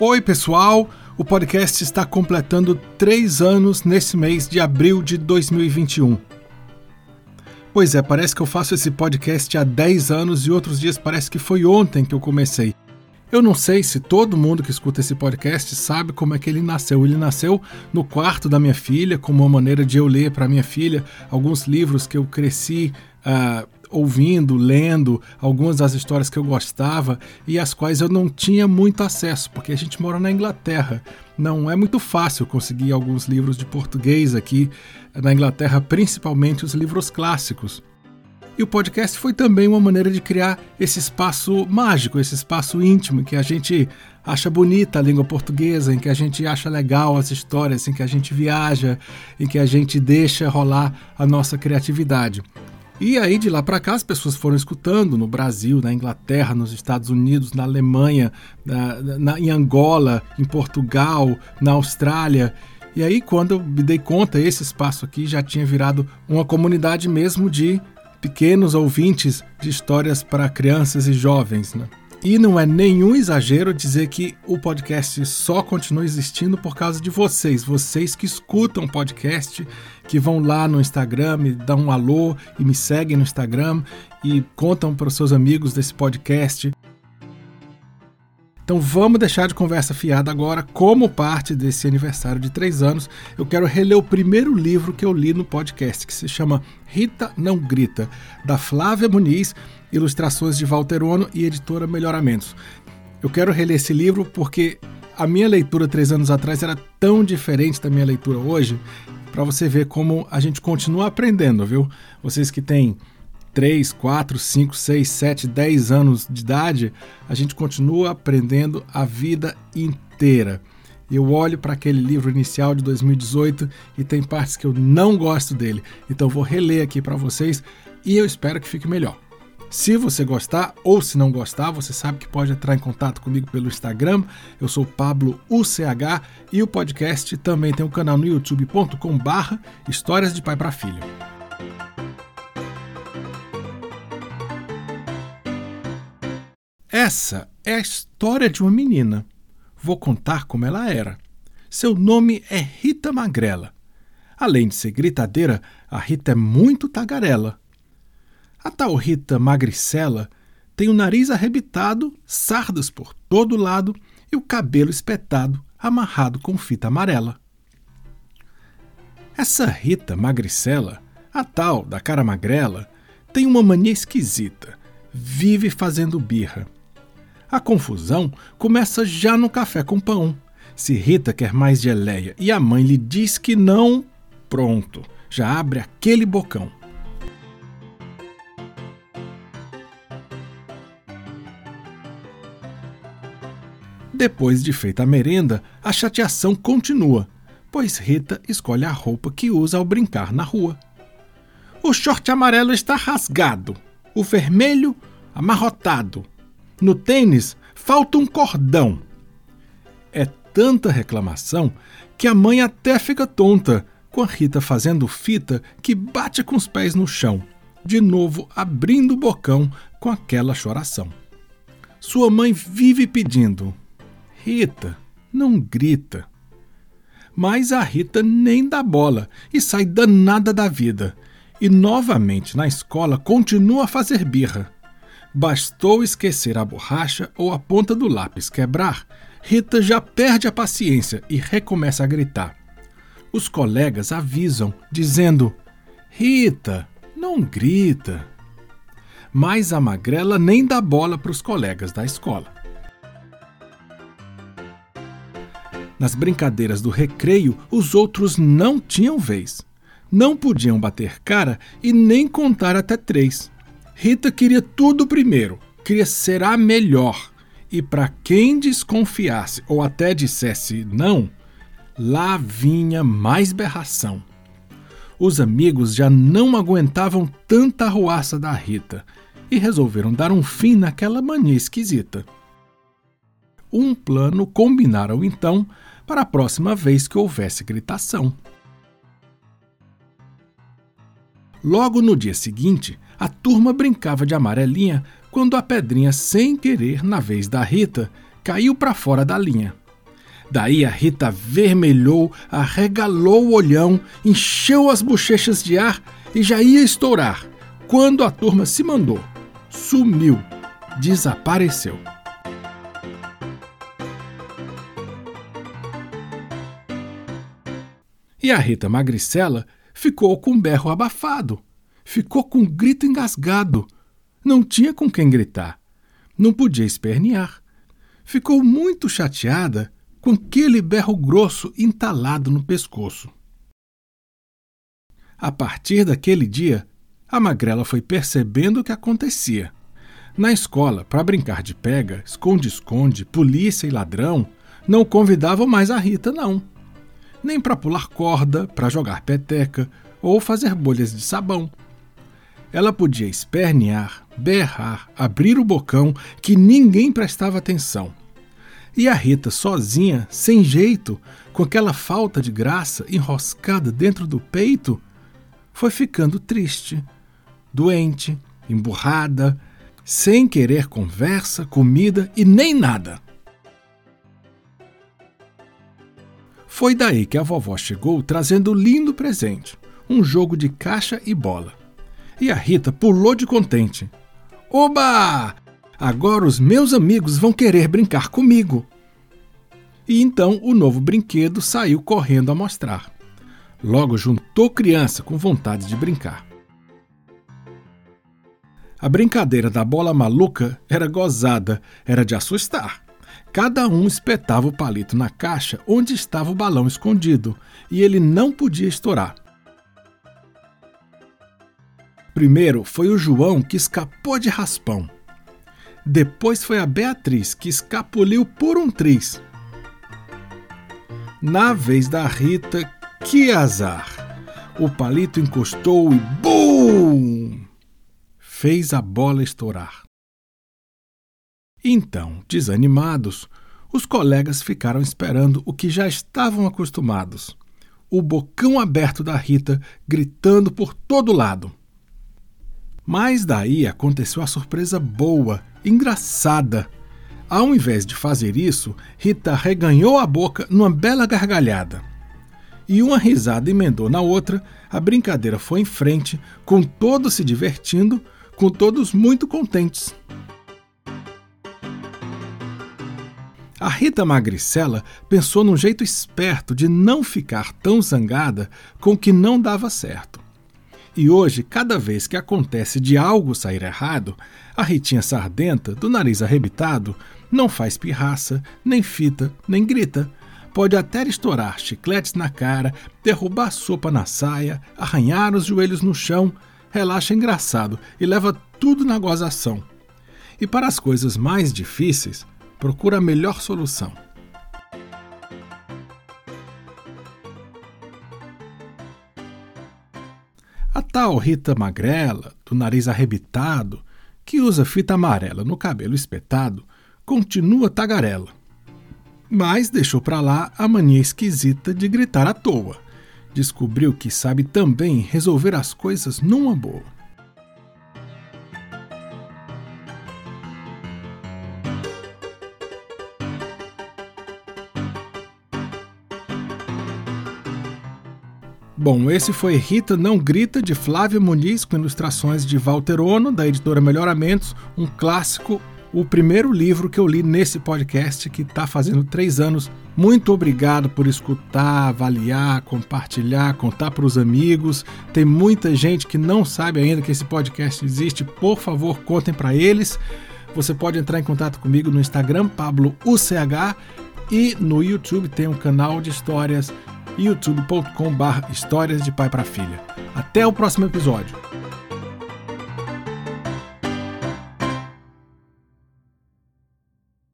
Oi, pessoal! O podcast está completando três anos nesse mês de abril de 2021. Pois é, parece que eu faço esse podcast há 10 anos e outros dias parece que foi ontem que eu comecei. Eu não sei se todo mundo que escuta esse podcast sabe como é que ele nasceu. Ele nasceu no quarto da minha filha, como uma maneira de eu ler para minha filha alguns livros que eu cresci uh, ouvindo, lendo algumas das histórias que eu gostava e as quais eu não tinha muito acesso, porque a gente mora na Inglaterra. Não é muito fácil conseguir alguns livros de português aqui na Inglaterra, principalmente os livros clássicos. E o podcast foi também uma maneira de criar esse espaço mágico, esse espaço íntimo, que a gente acha bonita a língua portuguesa, em que a gente acha legal as histórias, em que a gente viaja, em que a gente deixa rolar a nossa criatividade. E aí de lá para cá as pessoas foram escutando no Brasil, na Inglaterra, nos Estados Unidos, na Alemanha, na, na, em Angola, em Portugal, na Austrália. E aí quando eu me dei conta, esse espaço aqui já tinha virado uma comunidade mesmo de pequenos ouvintes de histórias para crianças e jovens. Né? E não é nenhum exagero dizer que o podcast só continua existindo por causa de vocês, vocês que escutam o podcast, que vão lá no Instagram, me dão um alô e me seguem no Instagram e contam para os seus amigos desse podcast. Então vamos deixar de conversa fiada agora. Como parte desse aniversário de três anos, eu quero reler o primeiro livro que eu li no podcast, que se chama Rita Não Grita, da Flávia Muniz, ilustrações de Walter Ono e editora Melhoramentos. Eu quero reler esse livro porque a minha leitura três anos atrás era tão diferente da minha leitura hoje, para você ver como a gente continua aprendendo, viu? Vocês que têm 3, 4, 5, 6, 7, 10 anos de idade, a gente continua aprendendo a vida inteira. Eu olho para aquele livro inicial de 2018 e tem partes que eu não gosto dele. Então vou reler aqui para vocês e eu espero que fique melhor. Se você gostar ou se não gostar, você sabe que pode entrar em contato comigo pelo Instagram. Eu sou Pablo UCH e o podcast também tem um canal no youtube.com/barra Histórias de Pai para Filho. Essa é a história de uma menina. Vou contar como ela era. Seu nome é Rita Magrela. Além de ser gritadeira, a Rita é muito tagarela. A tal Rita Magricela tem o nariz arrebitado, sardas por todo lado e o cabelo espetado, amarrado com fita amarela. Essa Rita Magricela, a tal da cara magrela, tem uma mania esquisita. Vive fazendo birra a confusão começa já no café com pão. Se Rita quer mais geleia e a mãe lhe diz que não, pronto, já abre aquele bocão. Depois de feita a merenda, a chateação continua, pois Rita escolhe a roupa que usa ao brincar na rua. O short amarelo está rasgado, o vermelho amarrotado, no tênis falta um cordão. É tanta reclamação que a mãe até fica tonta com a Rita fazendo fita que bate com os pés no chão, de novo abrindo o bocão com aquela choração. Sua mãe vive pedindo: Rita, não grita. Mas a Rita nem dá bola e sai danada da vida. E novamente na escola continua a fazer birra. Bastou esquecer a borracha ou a ponta do lápis quebrar, Rita já perde a paciência e recomeça a gritar. Os colegas avisam, dizendo: Rita, não grita. Mas a magrela nem dá bola para os colegas da escola. Nas brincadeiras do recreio, os outros não tinham vez. Não podiam bater cara e nem contar até três. Rita queria tudo primeiro, queria ser a melhor. E para quem desconfiasse ou até dissesse não, lá vinha mais berração. Os amigos já não aguentavam tanta arruaça da Rita e resolveram dar um fim naquela mania esquisita. Um plano combinaram então para a próxima vez que houvesse gritação. Logo no dia seguinte, a turma brincava de amarelinha quando a pedrinha, sem querer, na vez da Rita, caiu para fora da linha. Daí a Rita vermelhou, arregalou o olhão, encheu as bochechas de ar e já ia estourar, quando a turma se mandou. Sumiu, desapareceu. E a Rita Magricela ficou com um berro abafado, ficou com um grito engasgado. Não tinha com quem gritar, não podia espernear. Ficou muito chateada com aquele berro grosso entalado no pescoço. A partir daquele dia, a magrela foi percebendo o que acontecia. Na escola, para brincar de pega, esconde-esconde, polícia e ladrão, não convidavam mais a Rita, não. Nem para pular corda, para jogar peteca ou fazer bolhas de sabão. Ela podia espernear, berrar, abrir o bocão, que ninguém prestava atenção. E a Rita, sozinha, sem jeito, com aquela falta de graça enroscada dentro do peito, foi ficando triste, doente, emburrada, sem querer conversa, comida e nem nada. Foi daí que a vovó chegou trazendo lindo presente, um jogo de caixa e bola. E a Rita pulou de contente. Oba! Agora os meus amigos vão querer brincar comigo. E então o novo brinquedo saiu correndo a mostrar. Logo juntou criança com vontade de brincar. A brincadeira da bola maluca era gozada, era de assustar. Cada um espetava o palito na caixa onde estava o balão escondido, e ele não podia estourar. Primeiro foi o João que escapou de raspão. Depois foi a Beatriz, que escapuliu por um triz. Na vez da Rita, que azar! O palito encostou e BUM! Fez a bola estourar. Então, desanimados, os colegas ficaram esperando o que já estavam acostumados: o bocão aberto da Rita gritando por todo lado. Mas daí aconteceu a surpresa boa, engraçada. Ao invés de fazer isso, Rita reganhou a boca numa bela gargalhada. E uma risada emendou na outra, a brincadeira foi em frente, com todos se divertindo, com todos muito contentes. A Rita Magricela pensou num jeito esperto de não ficar tão zangada com o que não dava certo. E hoje, cada vez que acontece de algo sair errado, a Ritinha Sardenta, do nariz arrebitado, não faz pirraça, nem fita, nem grita. Pode até estourar chicletes na cara, derrubar sopa na saia, arranhar os joelhos no chão, relaxa engraçado e leva tudo na gozação. E para as coisas mais difíceis, procura a melhor solução. A tal Rita Magrela, do nariz arrebitado, que usa fita amarela no cabelo espetado, continua tagarela. Mas deixou para lá a mania esquisita de gritar à toa. Descobriu que sabe também resolver as coisas numa boa. Bom, esse foi Rita Não Grita, de Flávia Muniz, com ilustrações de Walter Ono, da editora Melhoramentos, um clássico, o primeiro livro que eu li nesse podcast, que está fazendo três anos. Muito obrigado por escutar, avaliar, compartilhar, contar para os amigos. Tem muita gente que não sabe ainda que esse podcast existe. Por favor, contem para eles. Você pode entrar em contato comigo no Instagram, PabloUCH, e no YouTube tem um canal de histórias youtube.com/barra histórias de pai para filha. Até o próximo episódio.